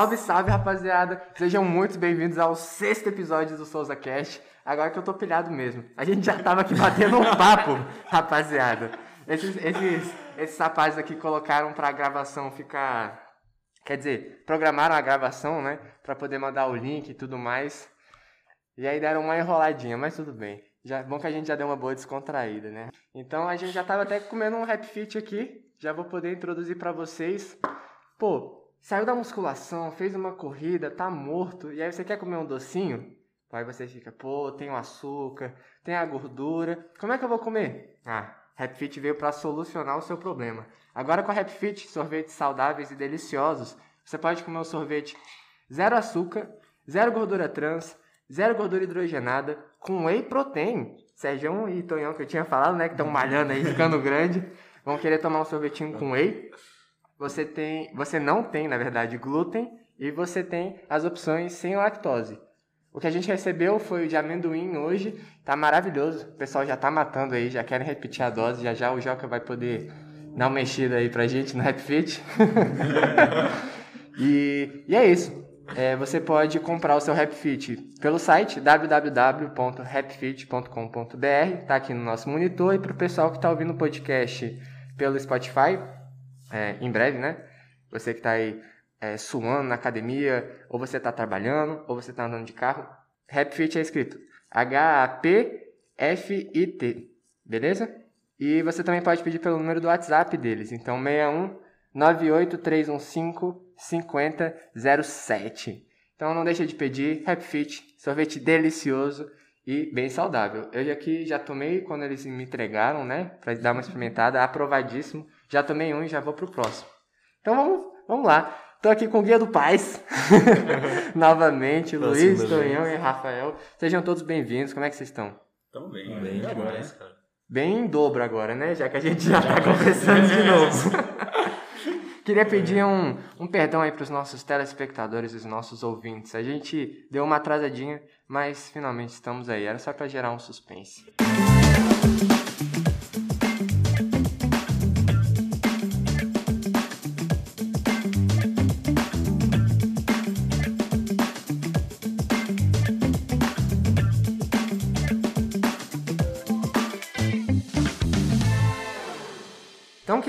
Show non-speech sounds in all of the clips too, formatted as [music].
Salve, salve, rapaziada! Sejam muito bem-vindos ao sexto episódio do Souza Cast. Agora que eu tô pilhado mesmo. A gente já tava aqui batendo um papo, [laughs] rapaziada. Esses, esses, esses rapazes aqui colocaram pra gravação ficar. Quer dizer, programaram a gravação, né? Pra poder mandar o link e tudo mais. E aí deram uma enroladinha, mas tudo bem. Já, bom que a gente já deu uma boa descontraída, né? Então a gente já tava até comendo um rap fit aqui. Já vou poder introduzir para vocês. Pô, saiu da musculação, fez uma corrida, tá morto, e aí você quer comer um docinho? Aí você fica, pô, tem o açúcar, tem a gordura. Como é que eu vou comer? Ah, Rap Fit veio para solucionar o seu problema. Agora com a Rap Fit, sorvetes saudáveis e deliciosos, você pode comer um sorvete zero açúcar, zero gordura trans, zero gordura hidrogenada, com whey protein. Sérgio e Tonhão que eu tinha falado, né, que estão malhando aí, ficando grande, vão querer tomar um sorvetinho com whey. Você tem, você não tem, na verdade, glúten e você tem as opções sem lactose. O que a gente recebeu foi o de amendoim hoje, tá maravilhoso. O pessoal já tá matando aí, já querem repetir a dose, já já o Joca vai poder dar uma mexida aí pra gente no Fit. [laughs] e, e é isso. É, você pode comprar o seu Fit pelo site www.rapfit.com.br, tá aqui no nosso monitor, e para o pessoal que está ouvindo o podcast pelo Spotify, é, em breve, né? Você que está aí é, suando na academia, ou você está trabalhando, ou você está andando de carro, Fit é escrito H-A-P-F-I-T, beleza? E você também pode pedir pelo número do WhatsApp deles, então 61 98315 5007. Então não deixa de pedir Happy Fit, sorvete delicioso e bem saudável. Eu aqui já tomei quando eles me entregaram, né, para dar uma experimentada, aprovadíssimo. Já tomei um e já vou pro próximo. Então vamos, vamos lá. Tô aqui com o Guia do Paz. [laughs] Novamente, Luiz, Tonhão e Rafael. Sejam todos bem-vindos. Como é que vocês estão? Estão bem, bem, bem demais, cara. Bem em dobro agora, né? Já que a gente já, já tá [laughs] conversando de novo. [laughs] Queria pedir um, um perdão aí para os nossos telespectadores os nossos ouvintes. A gente deu uma atrasadinha, mas finalmente estamos aí. Era só para gerar um suspense. Então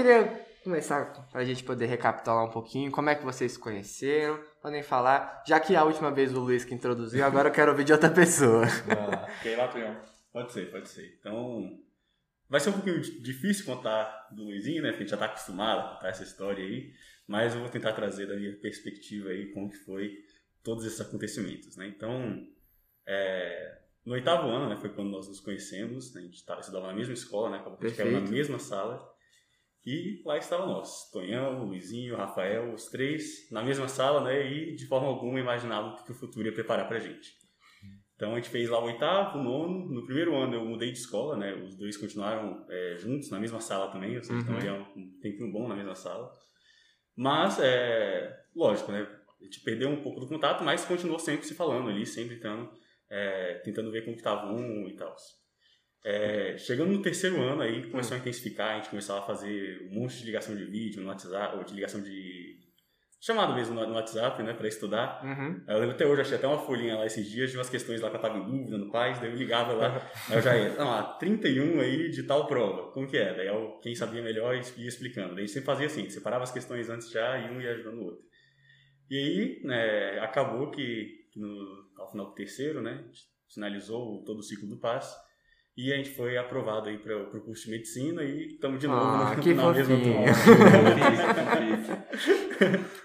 queria começar para a gente poder recapitular um pouquinho como é que vocês se conheceram, podem falar, já que a última vez o Luiz que introduziu, agora eu quero ouvir de outra pessoa. [laughs] Ah, quer ir lá, Tonhão? Pode ser, pode ser. Então, vai ser um pouquinho difícil contar do Luizinho, né? Porque a gente já está acostumado a contar essa história aí, mas eu vou tentar trazer da minha perspectiva aí como que foi todos esses acontecimentos, né? Então, é, no oitavo ano, né, foi quando nós nos conhecemos, né, a gente estudava na mesma escola, né, acabou que a gente na mesma sala, e lá estavam nós, Tonhão, Luizinho, Rafael, os três na mesma sala, né? E de forma alguma imaginava o que o futuro ia preparar pra gente. Então a gente fez lá o oitavo, o nono. No primeiro ano eu mudei de escola, né? Os dois continuaram é, juntos na mesma sala também, ou seja, uhum. então um, um tempinho bom na mesma sala. Mas, é, lógico, né? A gente perdeu um pouco do contato, mas continuou sempre se falando ali, sempre tentando, é, tentando ver como que tava um e tal. É, chegando no terceiro ano aí, começou a intensificar, a gente começava a fazer um monte de ligação de vídeo no WhatsApp, ou de ligação de... chamado mesmo no, WhatsApp, né, para estudar. Uhum. Eu lembro até hoje, achei até uma folhinha lá esses dias de umas questões lá que eu tava em dúvida no Paz, daí eu ligava lá, [laughs] aí eu já ia, não, ah, 31 aí de tal prova, como que é? Daí eu, quem sabia melhor ia explicando. Daí a gente sempre fazia assim, separava as questões antes já e um ia ajudando o outro. E aí, né, acabou que, no, ao final do terceiro, né, finalizou todo o ciclo do Paz, e a gente foi aprovado aí para o curso de medicina e estamos de novo ah, no, que na mesma [laughs]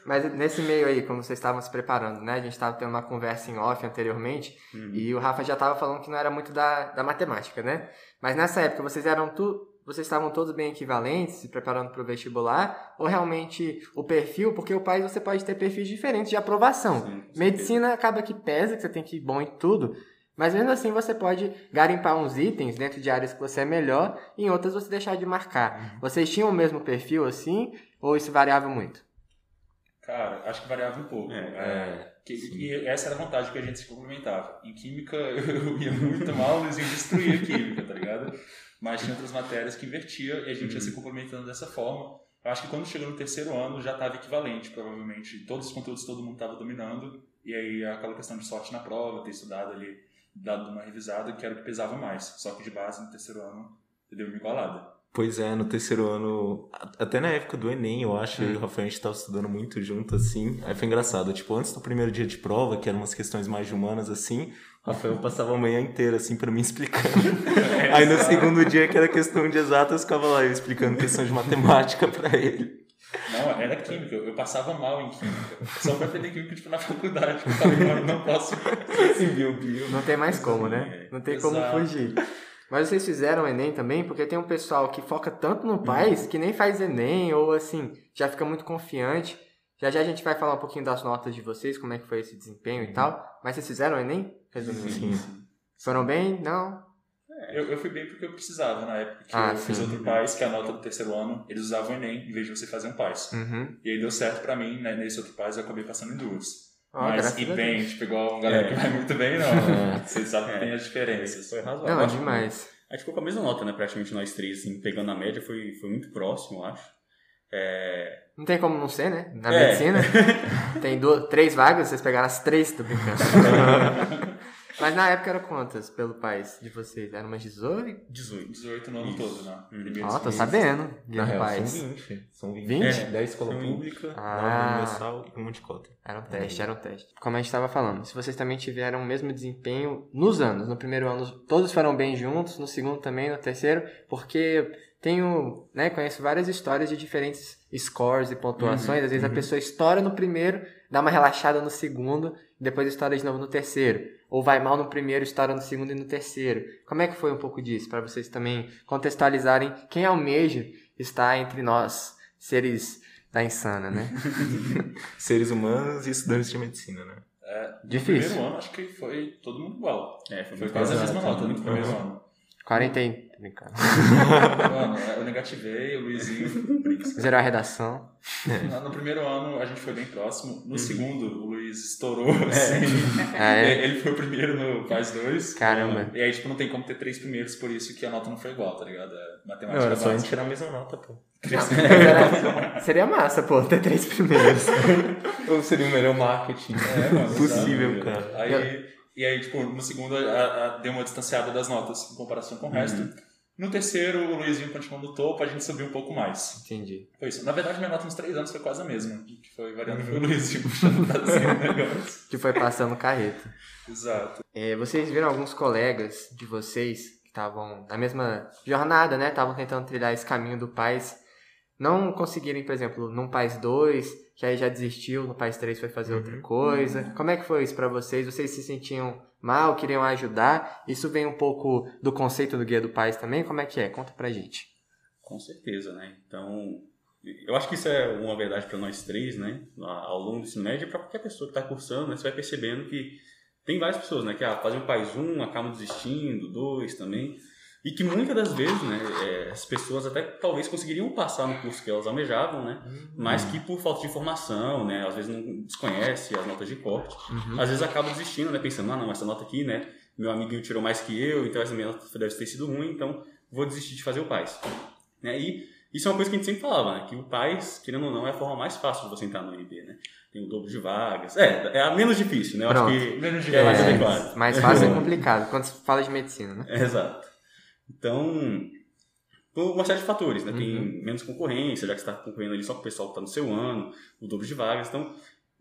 Mas nesse meio aí, como vocês estavam se preparando, né? A gente estava tendo uma conversa em off anteriormente uhum. e o Rafa já estava falando que não era muito da, da matemática, né? Mas nessa época vocês eram tu, vocês estavam todos bem equivalentes, se preparando para o vestibular, ou realmente o perfil, porque o país você pode ter perfis diferentes de aprovação. Sim, Medicina acaba que pesa, que você tem que ir bom em tudo, mas mesmo assim você pode garimpar uns itens dentro de áreas que você é melhor e em outras você deixar de marcar. Uhum. Vocês tinham o mesmo perfil assim ou isso variava muito? Cara, acho que variava um pouco. É, é, que, e essa era a vantagem que a gente se complementava. Em química [laughs] eu ia muito mal, mas eu destruía química, tá ligado? Mas tinha outras matérias que invertia e a gente uhum. ia se complementando dessa forma. Eu acho que quando chegou no terceiro ano já estava equivalente, provavelmente. Todos os conteúdos todo mundo estava dominando. E aí aquela questão de sorte na prova, ter estudado ali, dado uma revisada, que era o que pesava mais. Só que de base no terceiro ano deu uma igualada. Pois é, no terceiro ano, até na época do Enem, eu acho, eu e o Rafael, a gente tava estudando muito junto, assim. Aí foi engraçado, tipo, antes do primeiro dia de prova, que eram umas questões mais humanas, assim, o Rafael passava a manhã inteira, assim, para mim explicando. [laughs] Aí no segundo dia, que era questão de exatas, eu ficava lá eu explicando questão de matemática para ele. Era química. Eu passava mal em química. Só pra aprender química, tipo, na faculdade. Eu falei, mano, não posso. [laughs] Bio, bio. Não tem mais como, né? Não tem como Exato. fugir. Mas vocês fizeram o Enem também? Porque tem um pessoal que foca tanto no país que nem faz Enem ou assim, já fica muito confiante. Já já a gente vai falar um pouquinho das notas de vocês, como é que foi esse desempenho e tal. Mas vocês fizeram o Enem? Resumindo. Sim. Foram bem? Não? Eu, eu fui bem porque eu precisava na época que Ah, eu fiz sim. outro PAIS, que é a nota do terceiro ano, eles usavam o Enem em vez de você fazer um PAIS. Uhum. E aí deu certo pra mim, né, nesse outro PAIS eu acabei passando em duas. Ó, Mas e bem, tipo, igual a galera É. que vai muito bem, não. [laughs] É. Vocês sabem que tem as diferenças. Foi razoável. Não, é Acho que demais. A gente ficou com a mesma nota, né? Praticamente nós três, assim, pegando a média, foi, foi muito próximo, eu acho. É... Não tem como não ser, né? Na É. medicina. [laughs] Tem duas, três vagas, vocês pegaram as três, tô brincando. [laughs] Mas na época eram quantas pelo país de vocês? Era umas 18? 18. 18 no ano Isso. todo, né? Hum. Primeiro Ó, tô sabendo. Na Guilherme real, Paes. são 20. São 20. 20? É, 10 escola pública, Ah. 9 universal e uma de cota. Era um teste, era um teste. Como a gente estava falando, se vocês também tiveram o mesmo desempenho nos anos, no primeiro ano todos foram bem juntos, no segundo também, no terceiro, porque tenho, né, conheço várias histórias de diferentes scores e pontuações, às vezes a pessoa estoura no primeiro, dá uma relaxada no segundo, e depois estoura de novo no terceiro, ou vai mal no primeiro, estoura no segundo e no terceiro. Como é que foi um pouco disso, para vocês também contextualizarem quem almeja estar entre nós, seres da insana, né? [laughs] Seres humanos e estudantes de medicina, né? É, no Difícil. primeiro ano, acho que foi todo mundo igual. É, foi, Foi quase a mesma nota no Muito primeiro ano. 40 e... Brincando. Mano, eu negativei, o Luizinho [laughs] brinks. Zerou a redação. No primeiro ano a gente foi bem próximo. No segundo, o Luiz estourou. Assim. [laughs] Ah, é? Ele foi o primeiro no Paz 2. Caramba. E aí, tipo, não tem como ter três primeiros, por isso que a nota não foi igual, tá ligado? É Não, matemática era só a gente tirar a mesma nota, pô. Era- [laughs] Seria massa, pô, ter três primeiros. Ou seria o melhor marketing É, mano, possível, cara. Aí, e aí, tipo, no segundo a, a, deu uma distanciada das notas em comparação com o resto. No terceiro, o Luizinho continuou no topo, a gente subiu um pouco mais. Entendi. Foi isso. Na verdade, minha nota nos três anos foi quase a mesma. Que foi variando foi o Luizinho [laughs] puxando pra cima o [laughs] negócio. Que foi passando carreta. Exato. É, vocês viram alguns colegas de vocês que estavam na mesma jornada, né? Estavam tentando trilhar esse caminho do Paz. Não conseguirem, por exemplo, num Paz 2, que aí já desistiu, no Paz 3 foi fazer outra coisa. Como é que foi isso pra vocês? Vocês se sentiam mal, queriam ajudar? Isso vem um pouco do conceito do Guia do Paz também? Como é que é? Conta pra gente. Com certeza, né? Então, eu acho que isso é uma verdade para nós três, né? Ao longo do ensino médio, para qualquer pessoa que está cursando, né? Você vai percebendo que tem várias pessoas, né? Que ah, fazem o Paz 1, acabam desistindo, dois também. E que muitas das vezes, né? é, as pessoas até talvez conseguiriam passar no curso que elas almejavam, né? Mas que por falta de informação, né? Às vezes não desconhece as notas de corte. Às vezes acaba desistindo, né? Pensando, ah, não, essa nota aqui, né? Meu amiguinho tirou mais que eu, então essa minha nota deve ter sido ruim, então vou desistir de fazer o PAIS. Né? E isso é uma coisa que a gente sempre falava, né? Que o PAIS, querendo ou não, é a forma mais fácil de você entrar no UNB, né? Tem o dobro de vagas. É, é a menos difícil, né? Eu Pronto. acho que Menos é mais adequado. mais fácil é [laughs] complicado, quando se fala de medicina, né? É, exato. Então, por uma série de fatores, né? Tem menos concorrência, já que você está concorrendo ali só com o pessoal que está no seu ano, o dobro de vagas. Então,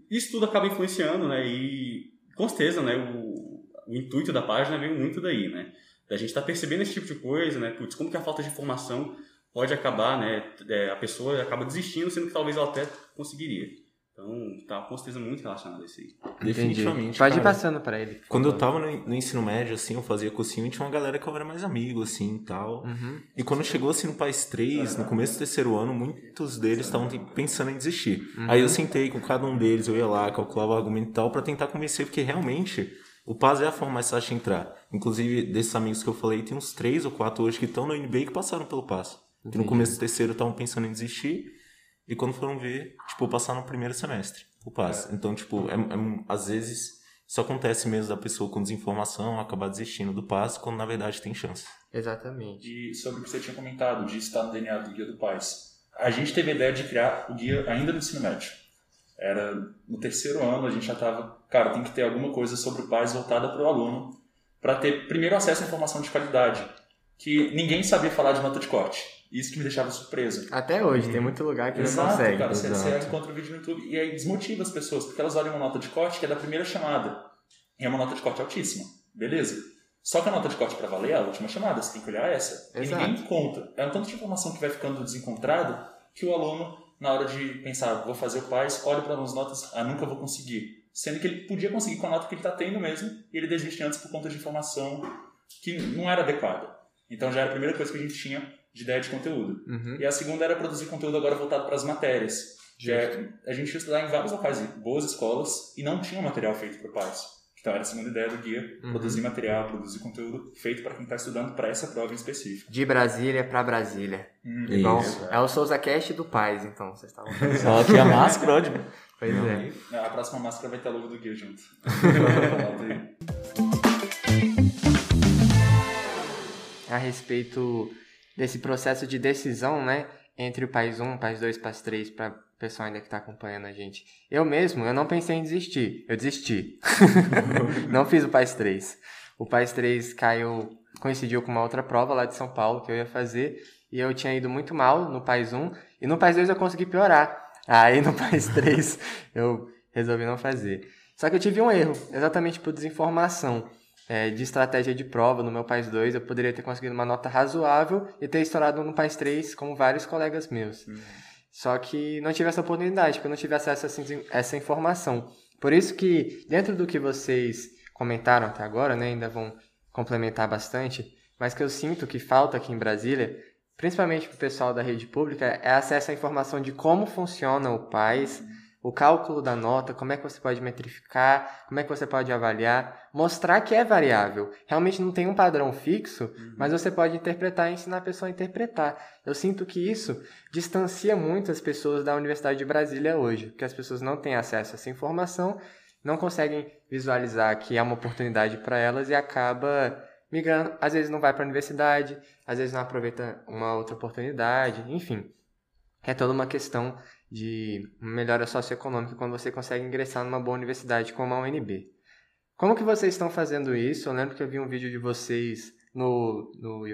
isso tudo acaba influenciando, né? E, com certeza, né? O, o intuito da página veio muito daí, né? Da gente estar percebendo esse tipo de coisa, né? Putz, como que a falta de informação pode acabar, né? É, a pessoa acaba desistindo, sendo que talvez ela até conseguiria. Então, tá com certeza muito relacionado a isso aí. Definitivamente. Pode ir cara. passando pra ele. Quando eu tava no, no ensino médio, assim, eu fazia cursinho e tinha uma galera que eu era mais amigo, assim, e tal. Uhum. E quando chegou, assim, no País 3, no começo do terceiro ano, muitos deles estavam pensando em desistir. Aí eu sentei com cada um deles, eu ia lá, calculava o argumento e tal, pra tentar convencer, porque realmente o PAS é a forma mais fácil de entrar. Inclusive, desses amigos que eu falei, tem uns três ou quatro hoje que estão no NBA e que passaram pelo PAS. Que no começo do terceiro estavam pensando em desistir, e quando foram ver, tipo, passaram no primeiro semestre, o PAS. Então, tipo, é, é- às vezes isso acontece mesmo da pessoa com desinformação acabar desistindo do PAS, quando na verdade tem chance. Exatamente. E sobre o que você tinha comentado, de estar no DNA do Guia do Paz. a gente teve a ideia de criar o guia ainda no ensino médio. Era no terceiro ano, a gente já estava, cara, tem que ter alguma coisa sobre o pais voltada para o aluno, para ter primeiro acesso à informação de qualidade, que ninguém sabia falar de nota de corte. Isso que me deixava surpreso. Até hoje, tem muito lugar que não Exato, consegue. cara. Você, você encontra o vídeo no YouTube e aí desmotiva as pessoas, porque elas olham uma nota de corte que é da primeira chamada. E é uma nota de corte altíssima. Beleza. Só que a nota de corte para valer é a última chamada, você tem que olhar essa. Exato. E ninguém conta. É um tanto de informação que vai ficando desencontrado que o aluno, na hora de pensar, vou fazer o PAIS, olha para as notas, ah, nunca vou conseguir. Sendo que ele podia conseguir com a nota que ele está tendo mesmo, e ele desiste antes por conta de informação que não era adequada. Então já era a primeira coisa que a gente tinha de ideia de conteúdo. Uhum. E a segunda era produzir conteúdo agora voltado para as matérias. Que é, a gente ia estudar em vários locais, em boas escolas, e não tinha material feito para pais. Então era a segunda ideia do guia, Uhum. produzir material, produzir conteúdo feito para quem está estudando para essa prova em específico. De Brasília pra Brasília. Hum, Isso. é o Souza Cast do Paz, então, vocês estavam [laughs] falando. Só que a máscara, ó, de- Pois é. A próxima máscara vai ter a logo do guia junto. [laughs] A respeito desse processo de decisão, né, entre o País 1, País 2, País 3, para o pessoal ainda que está acompanhando a gente. Eu mesmo, eu não pensei em desistir, eu desisti. [laughs] não fiz o País 3. O País 3 caiu, coincidiu com uma outra prova lá de São Paulo que eu ia fazer, e eu tinha ido muito mal no País 1, e no País 2 eu consegui piorar. Aí no País 3 eu resolvi não fazer. Só que eu tive um erro, exatamente por desinformação é, de estratégia de prova no meu País 2, eu poderia ter conseguido uma nota razoável e ter estourado no País 3, como vários colegas meus. Só que não tive essa oportunidade, porque eu não tive acesso a essa, informação. Por isso que, dentro do que vocês comentaram até agora, né, ainda vão complementar bastante, mas que eu sinto que falta aqui em Brasília, principalmente para o pessoal da rede pública, é acesso à informação de como funciona o PAIS, o cálculo da nota, como é que você pode metrificar, como é que você pode avaliar, mostrar que é variável. Realmente não tem um padrão fixo, mas você pode interpretar e ensinar a pessoa a interpretar. Eu sinto que isso distancia muito as pessoas da Universidade de Brasília hoje, porque as pessoas não têm acesso a essa informação, não conseguem visualizar que é uma oportunidade para elas e acaba migrando. Às vezes não vai para a universidade, às vezes não aproveita uma outra oportunidade, enfim. É toda uma questão de melhora socioeconômica quando você consegue ingressar numa boa universidade como a UNB. Como que vocês estão fazendo isso? Eu lembro que eu vi um vídeo de vocês no, no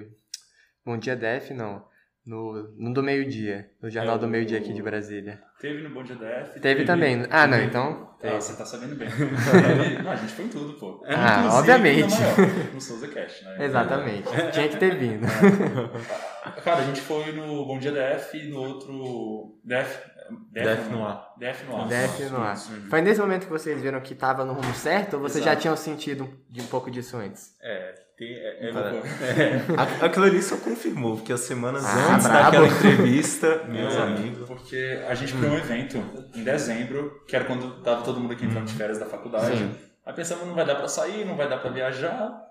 Bom Dia Def, não, no, no do meio-dia, no Jornal É, do Meio-Dia aqui de Brasília. Teve no Bom Dia DF. Teve também. Ah, não, teve- então... Ah, você tá sabendo bem. Teve- [laughs] não, a gente foi em tudo, pô. Ah, Inclusive, obviamente. maior, no Souza Cast, né? Exatamente. Tinha que ter vindo. [laughs] Cara, a gente foi no Bom Dia DF e no outro. DF. Def no ar. DF no ar. Def no ar. Isso. Foi nesse momento que vocês viram que tava no rumo certo ou vocês já Exato. tinham sentido de um pouco disso antes? É, tem, é, é, [laughs] Aquilo ali só confirmou, porque as semanas Ah, antes brabo. daquela entrevista, [laughs] meus É, amigos. Porque a gente criou um evento em dezembro, que era quando tava todo mundo aqui entrando de férias da faculdade. Sim. Aí pensamos, não vai dar pra sair, não vai dar pra viajar.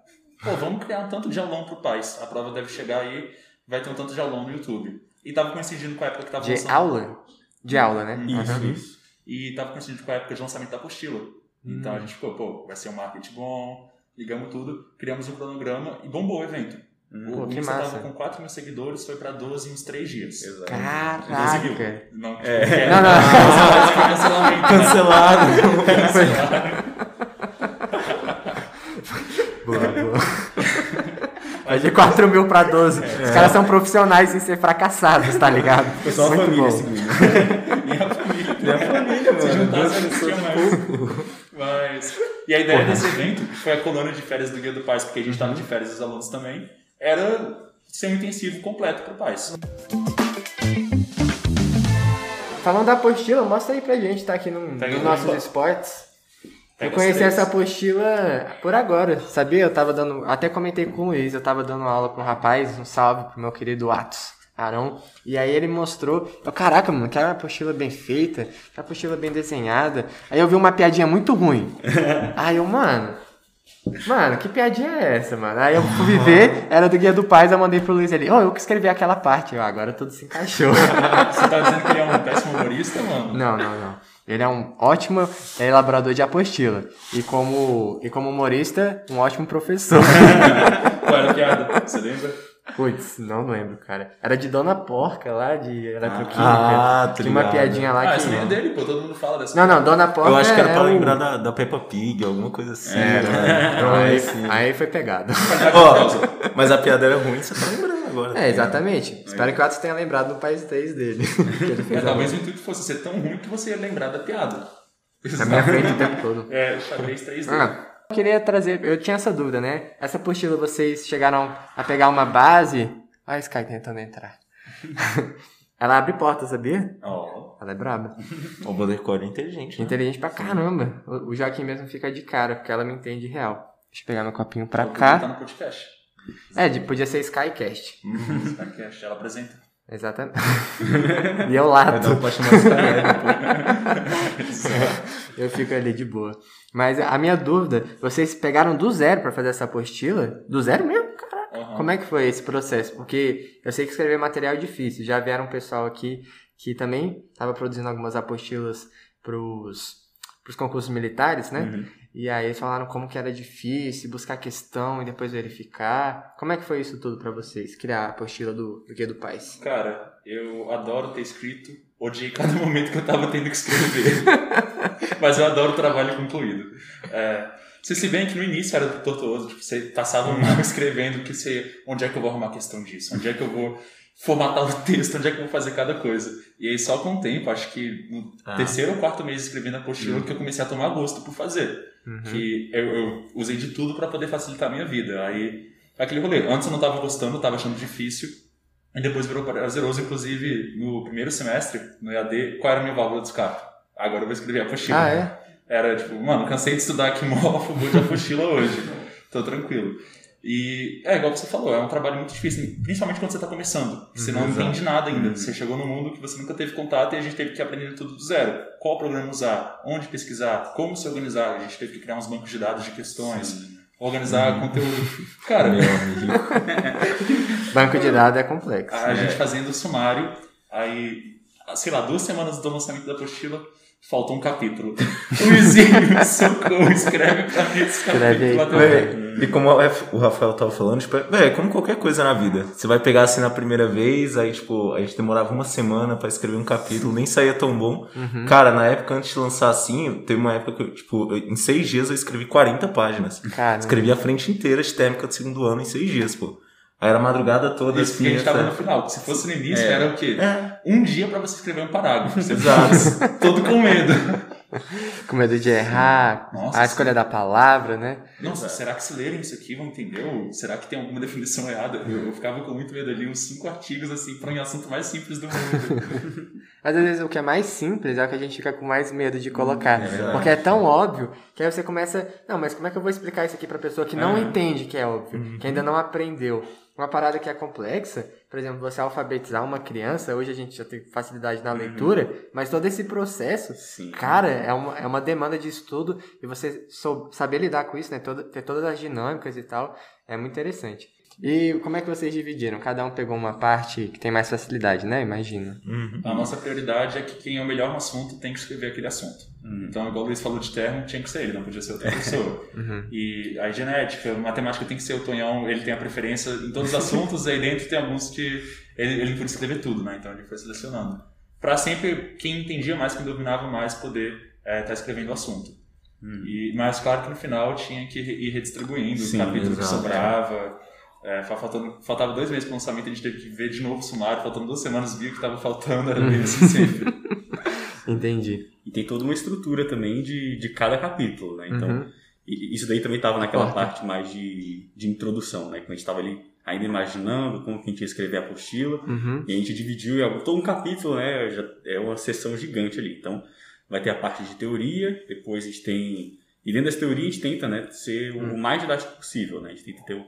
Pô, vamos criar um tanto de aulão pro pais. A prova deve chegar aí, vai ter um tanto de aulão no YouTube. E tava coincidindo com a época que tava De lançando- aula? De aula, né? Isso, Aham. isso. E tava coincidindo com a época de lançamento da apostila. Então a gente ficou, pô, vai ser um marketing bom, ligamos tudo, criamos um cronograma e bombou o evento. Hum, Pô, o que Insta massa. tava com 4 mil seguidores, foi pra 12 em uns 3 dias. Exato. 12 mil. Caraca! Não, tipo, É. Não, não. Cancelamento, né? Cancelado. [laughs] Boa, boa. Vai de 4 mil pra 12. Os caras são profissionais em ser fracassados, tá ligado? Foi só a família bom. seguindo. Minha família. Minha família, Se mano. juntasse, não tinha mais. Mas... E a ideia desse evento foi a colônia de férias do Guia do Pais, porque a gente estava de férias os alunos também, era ser um intensivo completo para pais. Falando da apostila, mostra aí pra gente, tá aqui no, Pega nos aí, nossos esportes. Pega eu conheci essa apostila por agora, sabia? Eu tava dando, até comentei com o Luiz, eu tava dando aula com um rapaz, um salve pro meu querido Atos, Arão, e aí ele mostrou, eu, caraca, mano, que é uma apostila bem feita, que é uma apostila bem desenhada. Aí eu vi uma piadinha muito ruim. [laughs] aí eu, mano, mano, que piadinha é essa, mano? Aí eu fui ver, era do Guia do Paz, eu mandei pro Luiz ali, ó, eu que escrevi aquela parte, eu, agora tudo se encaixou. [laughs] Você tá dizendo que ele é um péssimo humorista, mano? Não, não, não. Ele é um ótimo elaborador de apostila. E como, e como humorista, um ótimo professor. [laughs] Qual era a piada? Você lembra? Putz, não lembro, cara. Era de Dona Porca lá, de eletroquímica. Ah, tô Tinha uma piadinha lá Ah, que. nem é dele, pô. Todo mundo fala dessa. Não, não, Dona Porca. Eu acho que era é pra o- lembrar da, da Peppa Pig, alguma coisa assim. É, né? então aí, aí foi pegado. Ó, mas a piada era ruim, você tá lembrando agora. É, exatamente. Espero que o Atos tenha lembrado do país 3 dele. [laughs] É, talvez o intuito fosse ser tão ruim que você ia lembrar da piada. na minha frente o tempo todo. É, xadrez 3D. Ah, eu queria trazer, eu tinha essa dúvida, né? Essa apostila vocês chegaram a pegar uma base. Olha a Sky tentando entrar. [laughs] Ela abre porta, sabia? Ó. Ela é braba. [laughs] O Bordercore é inteligente, né? Inteligente pra caramba. O Joaquim mesmo fica de cara, porque ela me entende real. Deixa eu pegar meu copinho pra Tá cá. no podcast. É, de- podia ser Skycast. Hum, podcast, ela apresenta. Exatamente. [laughs] e eu lato. esse cara. [laughs] Eu fico ali de boa. Mas a minha dúvida, vocês pegaram do zero pra fazer essa apostila? Do zero mesmo? Caraca. Aham. Como é que foi esse processo? Porque eu sei que escrever material é difícil. Já vieram um pessoal aqui que também estava produzindo algumas apostilas pros, pros concursos militares, né? Uhum. E aí eles falaram como que era difícil buscar questão e depois verificar. Como é que foi isso tudo pra vocês? Criar a apostila do, do Guia do Paz? Cara, eu adoro ter escrito. Odiei cada [laughs] momento que eu tava tendo que escrever. [laughs] Mas eu adoro o trabalho concluído. É, você se bem que no início era tortuoso, tipo, você passava um ano escrevendo que você, onde é que eu vou arrumar a questão disso? Onde é que eu vou formatar o texto? Onde é que eu vou fazer cada coisa? E aí só com o tempo, acho que no Ah. terceiro ou quarto mês escrevendo a apostila que eu comecei a tomar gosto por fazer. Uhum. Que eu, eu usei de tudo para poder facilitar a minha vida. Aí, aquele rolê. Antes eu não tava gostando, eu tava achando difícil. E depois virou prazeroso, inclusive, no primeiro semestre, no EAD, qual era a minha válvula de escape? Agora eu vou escrever a apostila. Ah, é? Era tipo, mano, cansei de estudar aqui [laughs] mofo, vou de apostila hoje. Tô tranquilo. E é igual você falou, é um trabalho muito difícil, principalmente quando você tá começando. Você não Exato. entende nada ainda. Você chegou num mundo que você nunca teve contato e a gente teve que aprender tudo do zero. Qual programa usar, onde pesquisar, como se organizar. A gente teve que criar uns bancos de dados de questões, organizar conteúdo. Cara, Meu amigo. [laughs] Banco de dados é complexo. a gente fazendo o sumário, aí, sei lá, duas semanas do lançamento da apostila, faltou um capítulo. [laughs] Luizinho, socorro, escreve pra mim esse Escreve aí. capítulo. Véi, E como o Rafael tava falando, tipo, é é como qualquer coisa na vida. Você vai pegar assim na primeira vez, aí, tipo, a gente demorava uma semana pra escrever um capítulo, nem saía tão bom. Uhum. Cara, na época, antes de lançar assim, teve uma época que, eu, tipo, em seis dias eu escrevi 40 páginas. Cara, Escrevi a frente inteira de térmica do segundo ano em seis dias, pô. Aí era a madrugada toda, Isso porque assim, a gente tava no final. Se fosse no início, É. era o quê? É, Um dia pra você escrever um parágrafo. Você Exato. [laughs] todo com medo. com medo de errar, Nossa, a escolha da palavra, né? Nossa, será que se lerem isso aqui vão entender? Ou será que tem alguma definição errada? Eu, eu ficava com muito medo ali, uns cinco artigos assim, para um assunto mais simples do mundo. [laughs] Mas às vezes o que é mais simples é o que a gente fica com mais medo de colocar. é porque é tão óbvio que aí você começa. Não, mas como é que eu vou explicar isso aqui pra pessoa que não É. entende que é óbvio, Uhum. que ainda não aprendeu? Uma parada que é complexa, por exemplo, você alfabetizar uma criança, hoje a gente já tem facilidade na leitura, mas todo esse processo, Sim. cara, é uma, é uma demanda de estudo e você sou- saber lidar com isso, né? Todo, ter todas as dinâmicas e tal, é muito interessante. E como é que vocês dividiram? Cada um pegou uma parte que tem mais facilidade, né? Imagina. Uhum. A nossa prioridade é que quem é o melhor no assunto tem que escrever aquele assunto. Hum. Então, igual o Luiz falou de termo, tinha que ser ele, não podia ser outra pessoa. [laughs] Uhum. E a genética, matemática tem que ser o Tonhão, ele tem a preferência em todos os [laughs] assuntos, aí dentro tem alguns que ele, ele podia escrever tudo, né? Então ele foi selecionando. Pra sempre, quem entendia mais, quem dominava mais, poder estar escrevendo o assunto. Hum. E, mas claro que no final tinha que ir redistribuindo Sim, o capítulo que exato. sobrava. É, fa- faltando, faltava dois meses para o lançamento, a gente teve que ver de novo o sumário, faltando duas semanas, viu que estava faltando, era bem [laughs] assim sempre. Entendi. E tem toda uma estrutura também de, de cada capítulo, né? Então, Uhum. e- isso daí também estava naquela Corta. parte mais de, de introdução, né? Quando a gente estava ali ainda imaginando como que a gente ia escrever a apostila. Uhum. E a gente dividiu em algum- todo um capítulo, né? Já é uma seção gigante ali. Então, vai ter a parte de teoria, depois a gente tem. E dentro dessa teoria a gente tenta, né, ser o mais didático possível, né? A gente tenta ter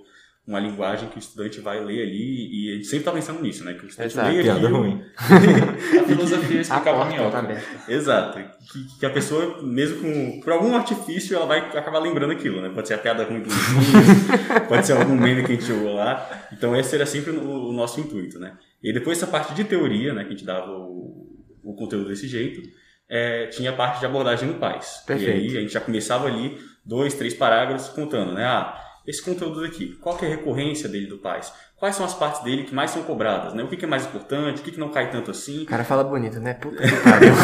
uma linguagem que o estudante vai ler ali, e a gente sempre tá pensando nisso, né? Que o estudante Exato. lê Piada aquilo, ruim. [laughs] A filosofia explicava a minhoca. tá. Exato. Que, que a pessoa, mesmo com. Por algum artifício, ela vai acabar lembrando aquilo, né? Pode ser a piada ruim do Luiz, [laughs] pode ser algum meme que a gente jogou lá. Então, esse era sempre o, o nosso intuito, né? E depois, essa parte de teoria, né? Que a gente dava o, o conteúdo desse jeito, é, tinha a parte de abordagem no pais. Perfeito. E aí, a gente já começava ali, dois, três parágrafos contando, né? Ah, esse conteúdo daqui, qual que é a recorrência dele do pais? quais são as partes dele que mais são cobradas, né? O que, que é mais importante, o que, que não cai tanto assim. O cara fala bonito, né? Puta que [laughs] pariu.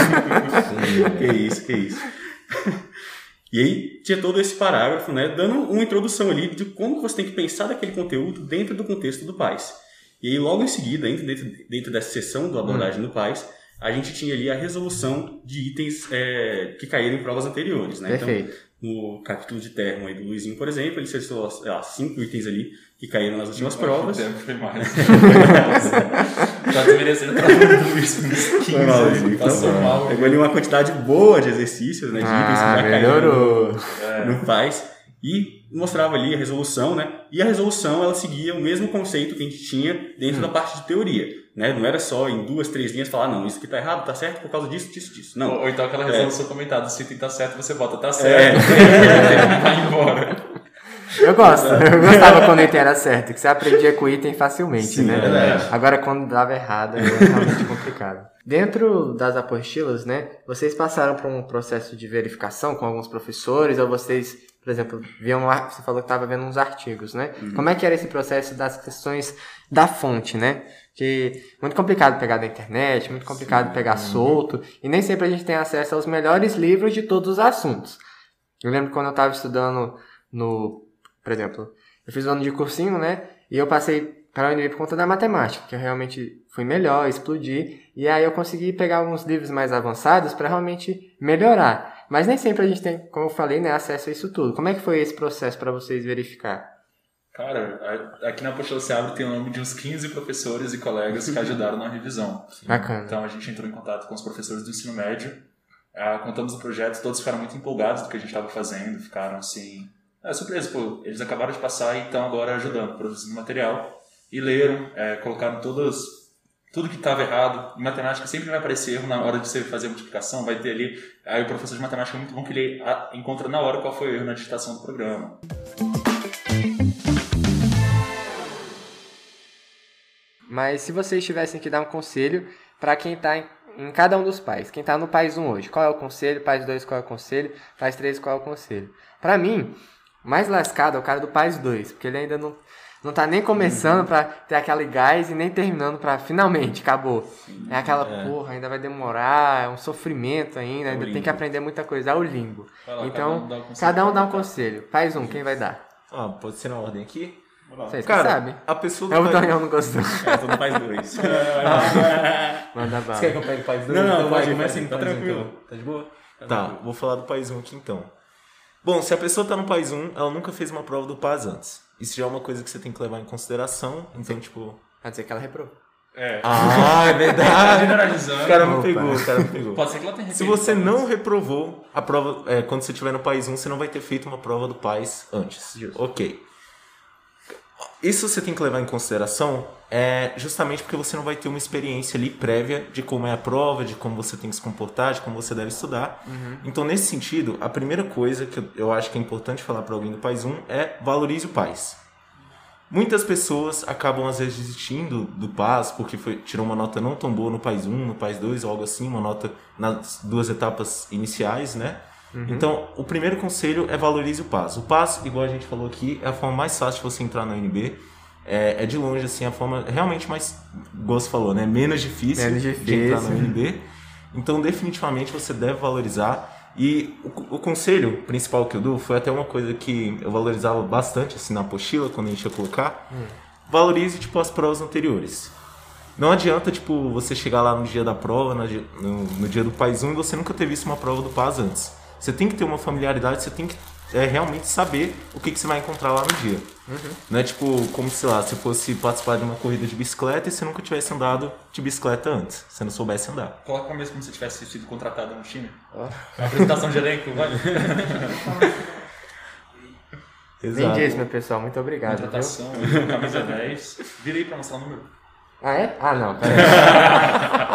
que isso, que isso. E aí tinha todo esse parágrafo, né, dando uma introdução ali de como você tem que pensar daquele conteúdo dentro do contexto do PAIS. E aí logo em seguida, dentro, dentro, dessa sessão do abordagem do PAIS, a gente tinha ali a resolução de itens é, que caíram em provas anteriores, né? Perfeito. Então, no capítulo de termo aí do Luizinho, por exemplo, ele selecionou lá, cinco itens ali que caíram nas últimas provas. Foi mais. [laughs] tá desmerecendo o trabalho do Luiz uns 15 Foi mal, ali, Luizinho. Passou Então, mal. Pegou ali uma quantidade boa de exercícios, né? De itens que Ah, já melhorou. caíram no, no PAIS. E mostrava ali a resolução, né? E a resolução, ela seguia o mesmo conceito que a gente tinha dentro da parte de teoria, né? Não era só em duas, três linhas falar, não, isso aqui tá errado, tá certo por causa disso, disso, disso. Não. Ou, ou então aquela É. resolução comentada, se item tá certo, você bota tá É. certo. [laughs] Vai embora. Eu gosto. Eu gostava quando o item era certo, que você aprendia com o item facilmente, Sim, né? é verdade. Agora, quando dava errado, é realmente complicado. Dentro das apostilas, né, vocês passaram por um processo de verificação com alguns professores, ou vocês, por exemplo, viam lá, você falou que estava vendo uns artigos, né? Como é que era esse processo das questões da fonte, né? Que muito complicado pegar da internet, muito complicado pegar solto, e nem sempre a gente tem acesso aos melhores livros de todos os assuntos. Eu lembro quando eu estava estudando no, por exemplo, eu fiz um ano de cursinho, né? E eu passei para a UNB por conta da matemática, que eu realmente fui melhor, explodi, e aí eu consegui pegar alguns livros mais avançados para realmente melhorar. Mas nem sempre a gente tem, como eu falei, né, acesso a isso tudo. Como é que foi esse processo para vocês verificar? Cara, aqui na Apostila Se Abre tem o nome de uns 15 professores e colegas que ajudaram na revisão. Bacana. Então a gente entrou em contato com os professores do ensino médio, ah, contamos o projeto, todos ficaram muito empolgados do que a gente estava fazendo, ficaram assim. É surpresa, pô, eles acabaram de passar e estão agora ajudando, produzindo material. E leram, é, colocaram todas, tudo que estava errado. Em matemática sempre vai aparecer erro na hora de você fazer a multiplicação, vai ter ali. Aí o professor de matemática é muito bom que ele ah, encontra na hora qual foi o erro na digitação do programa. Mas se vocês tivessem que dar um conselho para quem está em, em cada um dos pais, quem está no país 1 hoje, qual é o conselho? Pais 2, qual é o conselho? Pais 3, qual é o conselho? Para mim, mais lascado é o cara do pais 2, porque ele ainda não não tá nem começando pra ter aquele gás e nem terminando pra finalmente, acabou. É aquela porra, ainda vai demorar, é um sofrimento ainda, ainda tem limbo. que aprender muita coisa, é o limbo. Lá, então, cada um dá um conselho cada um dá um conselho. Pais 1, quem vai dar? Ah, pode ser na ordem aqui? Vocês Cara, sabem. a pessoa do É o Daniel não gostou. [laughs] É, todo faz dois. [laughs] Manda bala. Você quer que eu pegue o país dois? Não, não, então vai, pode começa em tá um, tranquilo. então. Tá de boa? Tá, vou falar do País 1 aqui então. Bom, se a pessoa tá no País 1, ela nunca fez uma prova do PAS antes. Isso já é uma coisa que você tem que levar em consideração. Então, tipo. Pode dizer que ela reprovou. É. Ah, é verdade! [laughs] Generalizando. O cara me Opa. pegou, o cara me pegou. Pode ser que ela tenha Se você não reprovou a prova, é, quando você estiver no país 1, você não vai ter feito uma prova do país antes. Justo. Ok. Isso você tem que levar em consideração é justamente porque você não vai ter uma experiência ali prévia de como é a prova, de como você tem que se comportar, de como você deve estudar. Então, nesse sentido, a primeira coisa que eu- acho que é importante falar para alguém do país 1 é valorize o país. Muitas pessoas acabam às vezes desistindo do PAS porque foi, tirou uma nota não tão boa no PAS 1, no PAS 2 ou algo assim, uma nota nas duas etapas iniciais, né? Então, o primeiro conselho é valorize o PAS. O PAS, igual a gente falou aqui, é a forma mais fácil de você entrar na UNB. É, é de longe, assim, a forma realmente mais, igual você falou, né? Menos difícil, Menos de entrar na difícil. UNB. Então, definitivamente, você deve valorizar. E o, o conselho principal que eu dou foi até uma coisa que eu valorizava bastante, assim, na apostila, quando a gente ia colocar. Valorize, tipo, as provas anteriores. Não adianta, tipo, você chegar lá no dia da prova, no, dia- no- no dia do PAS 1 e você nunca ter visto uma prova do PAS antes. Você tem que ter uma familiaridade, você tem que é, realmente saber o que, que você vai encontrar lá no dia. Não é tipo, como se lá, você fosse participar de uma corrida de bicicleta e você nunca tivesse andado de bicicleta antes. Você não soubesse andar. Coloca mesa como se tivesse sido contratado no time. Apresentação de elenco, vai. [laughs] Entendi isso, meu pessoal. Muito obrigado. Contratação, camisa 10. Vira aí pra mostrar o número. Ah, é? Ah, não. Pera aí. [laughs]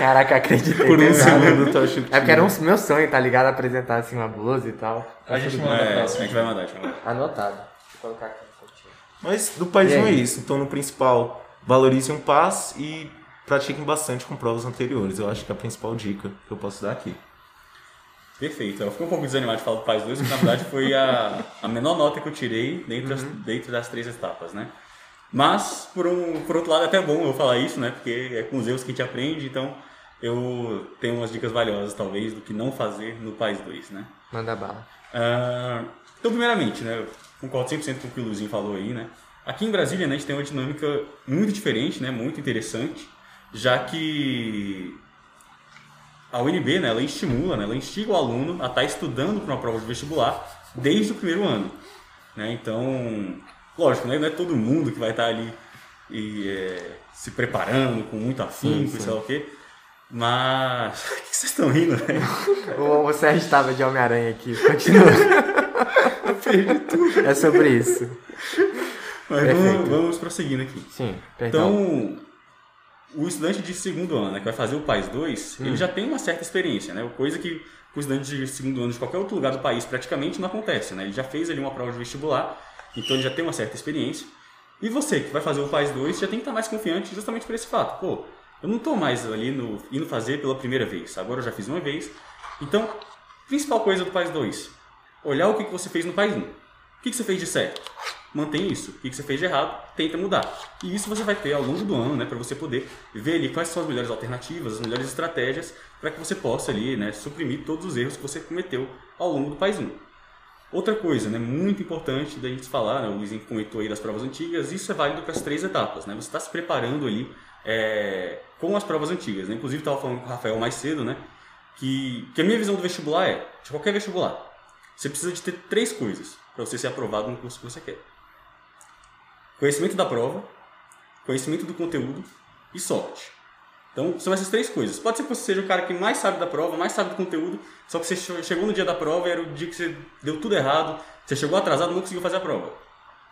Caraca, acreditei. Por um segundo, eu acho que É porque era um meu sonho, tá ligado? Apresentar assim uma blusa e tal. A gente manda É, a próxima. gente vai mandar, a gente vai mandar. Anotado. Vou colocar aqui no cantinho. Mas do país não é isso. Então, no principal, valorize um PAS e pratiquem bastante com provas anteriores. Eu acho que é a principal dica que eu posso dar aqui. Perfeito. Eu fiquei um pouco desanimado de falar do Paz 2, porque na verdade foi a, a menor nota que eu tirei dentro, das, dentro das três etapas, né? Mas, por, um, por outro lado, é até bom eu falar isso, né? Porque é com os erros que a gente aprende, então eu tenho umas dicas valiosas, talvez, do que não fazer no Paz 2, né? Manda bala. Ah, então, primeiramente, né? Eu concordo 100% com o que o Luizinho falou aí, né? Aqui em Brasília, né, a gente tem uma dinâmica muito diferente, né? Muito interessante, já que a UNB, né, ela estimula, né, ela instiga o aluno a estar estudando para uma prova de vestibular desde o primeiro ano. Né? Então, lógico, né, não é todo mundo que vai estar ali e, é, se preparando com muito afinco, sei lá o quê. Mas. [laughs] O que vocês estão rindo, né? [laughs] O, o Sérgio estava de Homem-Aranha aqui. Continua. Eu perdi tudo. É sobre isso. Mas Perfeito. vamos, vamos prosseguindo aqui. Sim, perdão. Então, o estudante de segundo ano, né, que vai fazer o PAIS 2, Hum. ele já tem uma certa experiência, né? Coisa que o estudante de segundo ano de qualquer outro lugar do país praticamente não acontece, né? Ele já fez ali uma prova de vestibular, então ele já tem uma certa experiência. E você que vai fazer o PAIS 2 já tem que estar mais confiante justamente por esse fato. Pô, eu não estou mais ali no, indo fazer pela primeira vez, agora eu já fiz uma vez. Então, principal coisa do PAIS 2, olhar o que que você fez no PAIS 1. O que que você fez de certo? Mantém isso. O que que você fez de errado? Tenta mudar. E isso você vai ter ao longo do ano, né, para você poder ver ali quais são as melhores alternativas, as melhores estratégias para que você possa ali, né, suprimir todos os erros que você cometeu ao longo do PAIS 1. Outra coisa, né, muito importante da gente falar, né, o Luizinho comentou aí das provas antigas, isso é válido para as três etapas, né? Você está se preparando ali é, com as provas antigas, né? Inclusive estava falando com o Rafael mais cedo, né, que, que a minha visão do vestibular é, de qualquer vestibular, você precisa de ter três coisas para você ser aprovado no curso que você quer. Conhecimento da prova, conhecimento do conteúdo e sorte. Então, são essas três coisas. Pode ser que você seja o cara que mais sabe da prova, mais sabe do conteúdo, só que você che- chegou no dia da prova e era o dia que você deu tudo errado, você chegou atrasado não conseguiu fazer a prova.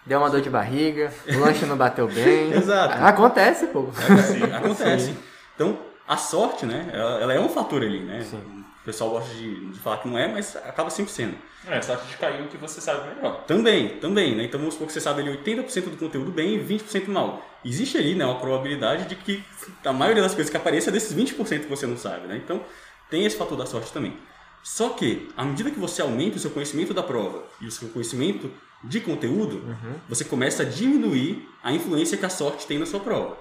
Deu uma dor de barriga, o lanche não bateu bem. [laughs] Exato. Acontece, pô. Sim, acontece. Então, a sorte, né, ela, ela é um fator ali, né? Sim. O pessoal gosta de, de falar que não é, mas acaba sempre sendo. É, sorte de cair o que você sabe melhor. Também, também, né? Então vamos supor que você sabe ali 80% do conteúdo bem e 20% mal. Existe ali, né, uma probabilidade de que a maioria das coisas que apareça é desses 20% que você não sabe, né? Então tem esse fator da sorte também. Só que, à medida que você aumenta o seu conhecimento da prova e o seu conhecimento de conteúdo, você começa a diminuir a influência que a sorte tem na sua prova.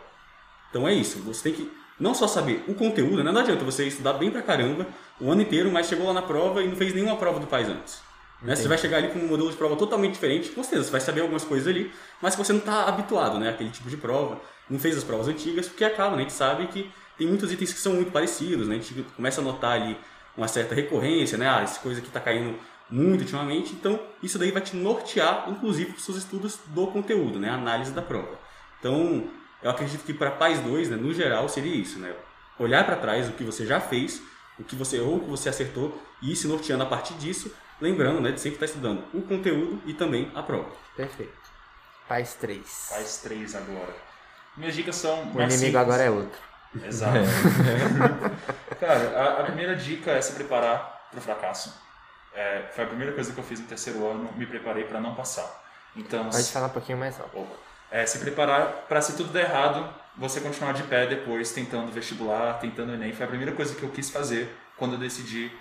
Então é isso, você tem que não só saber o conteúdo, né? não adianta você estudar bem pra caramba o ano inteiro, mas chegou lá na prova e não fez nenhuma prova do país antes. Né? Você vai chegar ali com um modelo de prova totalmente diferente, com certeza você vai saber algumas coisas ali, mas que você não está habituado né? àquele tipo de prova, não fez as provas antigas, porque acaba, né? a gente sabe que tem muitos itens que são muito parecidos, né? a gente começa a notar ali uma certa recorrência, né? ah, essa coisa aqui está caindo muito ultimamente, então isso daí vai te nortear, inclusive, para os seus estudos do conteúdo, né? a análise da prova. Então, eu acredito que para PAIS 2, né, no geral, seria isso, né? Olhar para trás o que você já fez, o que você errou, o que você acertou e ir se norteando a partir disso, lembrando, né, de sempre estar estudando o conteúdo e também a prova. Perfeito. Paz 3. Faz três agora. Minhas dicas são. O inimigo simples. agora é outro. Exato. [laughs] Cara, a, a primeira dica é se preparar para o fracasso. É, foi a primeira coisa que eu fiz no terceiro ano, me preparei para não passar. Então, Pode falar um pouquinho mais alto. É, se preparar para se tudo der errado, você continuar de pé depois, tentando vestibular, tentando Enem. Foi a primeira coisa que eu quis fazer quando eu decidi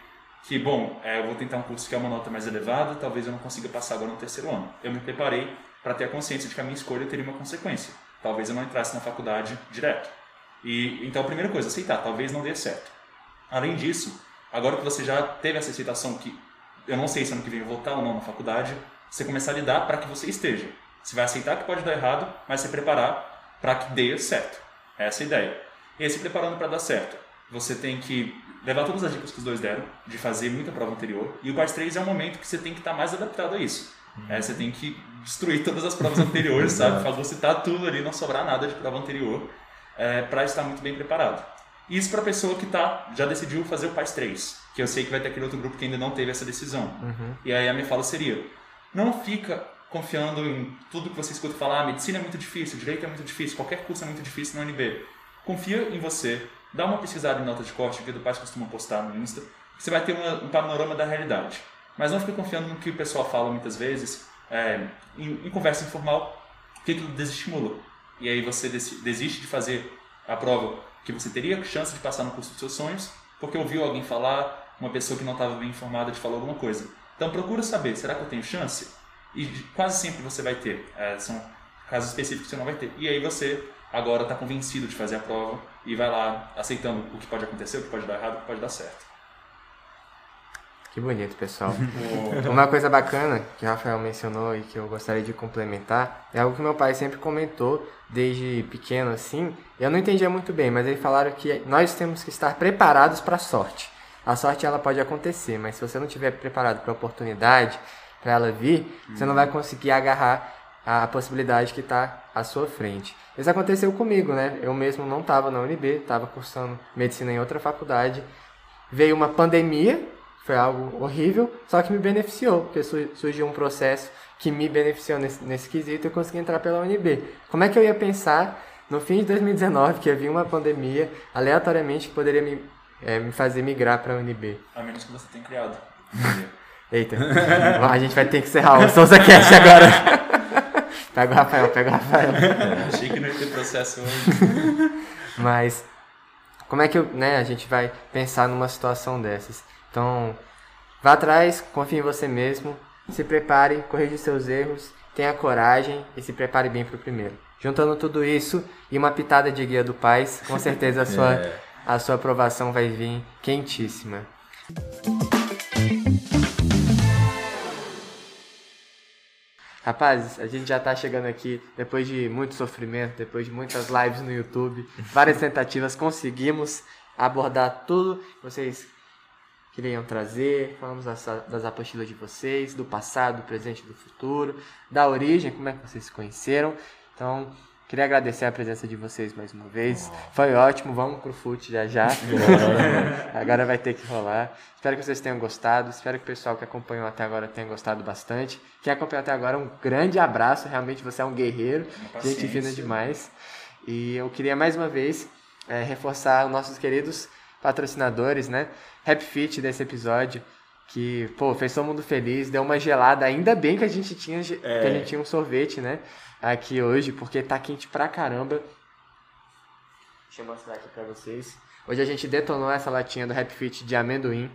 que, bom, é, eu vou tentar um curso que é uma nota mais elevada, talvez eu não consiga passar agora no terceiro ano. Eu me preparei para ter a consciência de que a minha escolha teria uma consequência. Talvez eu não entrasse na faculdade direto. E então a primeira coisa, aceitar, talvez não dê certo. Além disso, agora que você já teve essa aceitação que eu não sei se ano que vem eu vou estar ou não na faculdade, você começar a lidar para que você esteja. Você vai aceitar que pode dar errado, mas se preparar para que dê certo. Essa é a ideia. E aí, se preparando para dar certo, você tem que levar todas as dicas que os dois deram, de fazer muita prova anterior, e o PAS 3 é o momento que você tem que estar mais adaptado a isso. É, você tem que destruir todas as provas anteriores, sabe? [laughs] Fagocitar tudo ali, não sobrar nada de prova anterior, é, para estar muito bem preparado. Isso para a pessoa que tá, já decidiu fazer o PAS 3, que eu sei que vai ter aquele outro grupo que ainda não teve essa decisão. E aí a minha fala seria: não fica confiando em tudo que você escuta falar, ah, medicina é muito difícil, direito é muito difícil, qualquer curso é muito difícil na UNB. Confia em você, dá uma pesquisada em nota de corte, que o Paz costuma postar no Insta, que você vai ter uma- um panorama da realidade. Mas não fique confiando no que o pessoal fala muitas vezes, é, em, em conversa informal, que aquilo desestimula. E aí você desi- desiste de fazer a prova que você teria chance de passar no curso dos seus sonhos, porque ouviu alguém falar, uma pessoa que não estava bem informada te falou alguma coisa. Então procura saber, será que eu tenho chance? E quase sempre você vai ter. É, são casos específicos você não vai ter. E aí você agora está convencido de fazer a prova e vai lá aceitando o que pode acontecer, o que pode dar errado, o que pode dar certo. Que bonito, pessoal. [laughs] [laughs] Uma coisa bacana que o Rafael mencionou e que eu gostaria de complementar é algo que meu pai sempre comentou desde pequeno assim. Eu não entendia muito bem, mas eles falaram que nós temos que estar preparados para a sorte. A sorte ela pode acontecer, mas se você não estiver preparado para a oportunidade, para ela vir, você não vai conseguir agarrar a possibilidade que está à sua frente. Isso aconteceu comigo, né? Eu mesmo não estava na UNB, estava cursando medicina em outra faculdade. Veio uma pandemia, foi algo horrível, só que me beneficiou, porque surgiu um processo que me beneficiou nesse, nesse quesito e eu consegui entrar pela UNB. Como é que eu ia pensar no fim de 2019 que havia uma pandemia aleatoriamente que poderia me, é, me fazer migrar para a UNB? A menos que você tenha criado. [laughs] Eita, a gente vai ter que encerrar o Souza Cast agora. [laughs] pega o Rafael, pega o Rafael. Achei que não ia ter processo hoje. [laughs] Mas, como é que né, a gente vai pensar numa situação dessas? Então, vá atrás, confie em você mesmo, se prepare, corrija seus erros, tenha coragem e se prepare bem para o primeiro. Juntando tudo isso e uma pitada de guia do Paz, com certeza a [laughs] sua, é. a sua aprovação vai vir quentíssima. Rapazes, a gente já está chegando aqui depois de muito sofrimento, depois de muitas lives no YouTube, várias tentativas, conseguimos abordar tudo que queriam trazer, falamos das, das apostilas de vocês, do passado, do presente e do futuro, da origem, como é que vocês se conheceram. Então, queria agradecer a presença de vocês mais uma vez. Oh. Foi ótimo, vamos pro FUT já já. [laughs] [laughs] agora vai ter que rolar. Espero que vocês tenham gostado, espero que o pessoal que acompanhou até agora tenha gostado bastante. Quem acompanhou até agora, um grande abraço, realmente você é um guerreiro, gente fina demais. E eu queria mais uma vez é, reforçar os nossos queridos patrocinadores, né? Happy Fit desse episódio, que, pô, fez todo mundo feliz, deu uma gelada. Ainda bem que a gente tinha, é. que a gente tinha um sorvete, né? Aqui hoje, porque tá quente pra caramba. Deixa eu mostrar aqui pra vocês. Hoje a gente detonou essa latinha do Happy Fit de amendoim.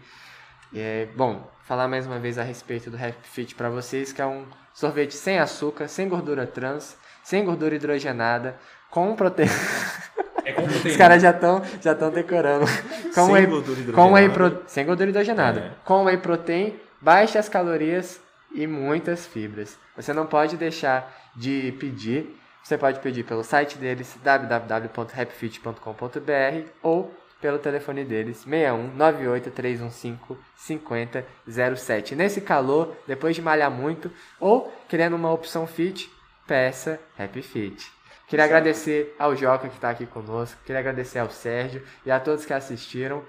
É, bom, falar mais uma vez a respeito do Happy Fit para vocês, que é um sorvete sem açúcar, sem gordura trans, sem gordura hidrogenada, com proteína. [laughs] É. Os caras já estão já decorando. [laughs] Com sem whey, gordura hidrogenada. Com whey pro, sem gordura hidrogenada. É. Com whey protein, baixas calorias e muitas fibras. Você não pode deixar de pedir. Você pode pedir pelo site deles www.happyfit.com.br ou pelo telefone deles 61 98 315 5007. Nesse calor, depois de malhar muito ou querendo uma opção fit, peça Happy Fit. Queria agradecer ao Joca que está aqui conosco, queria agradecer ao Sérgio e a todos que assistiram.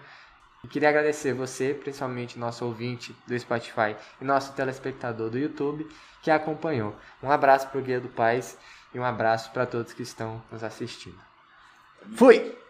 E queria agradecer você, principalmente nosso ouvinte do Spotify e nosso telespectador do YouTube, que acompanhou. Um abraço para o Guia do Paz e um abraço para todos que estão nos assistindo. Fui!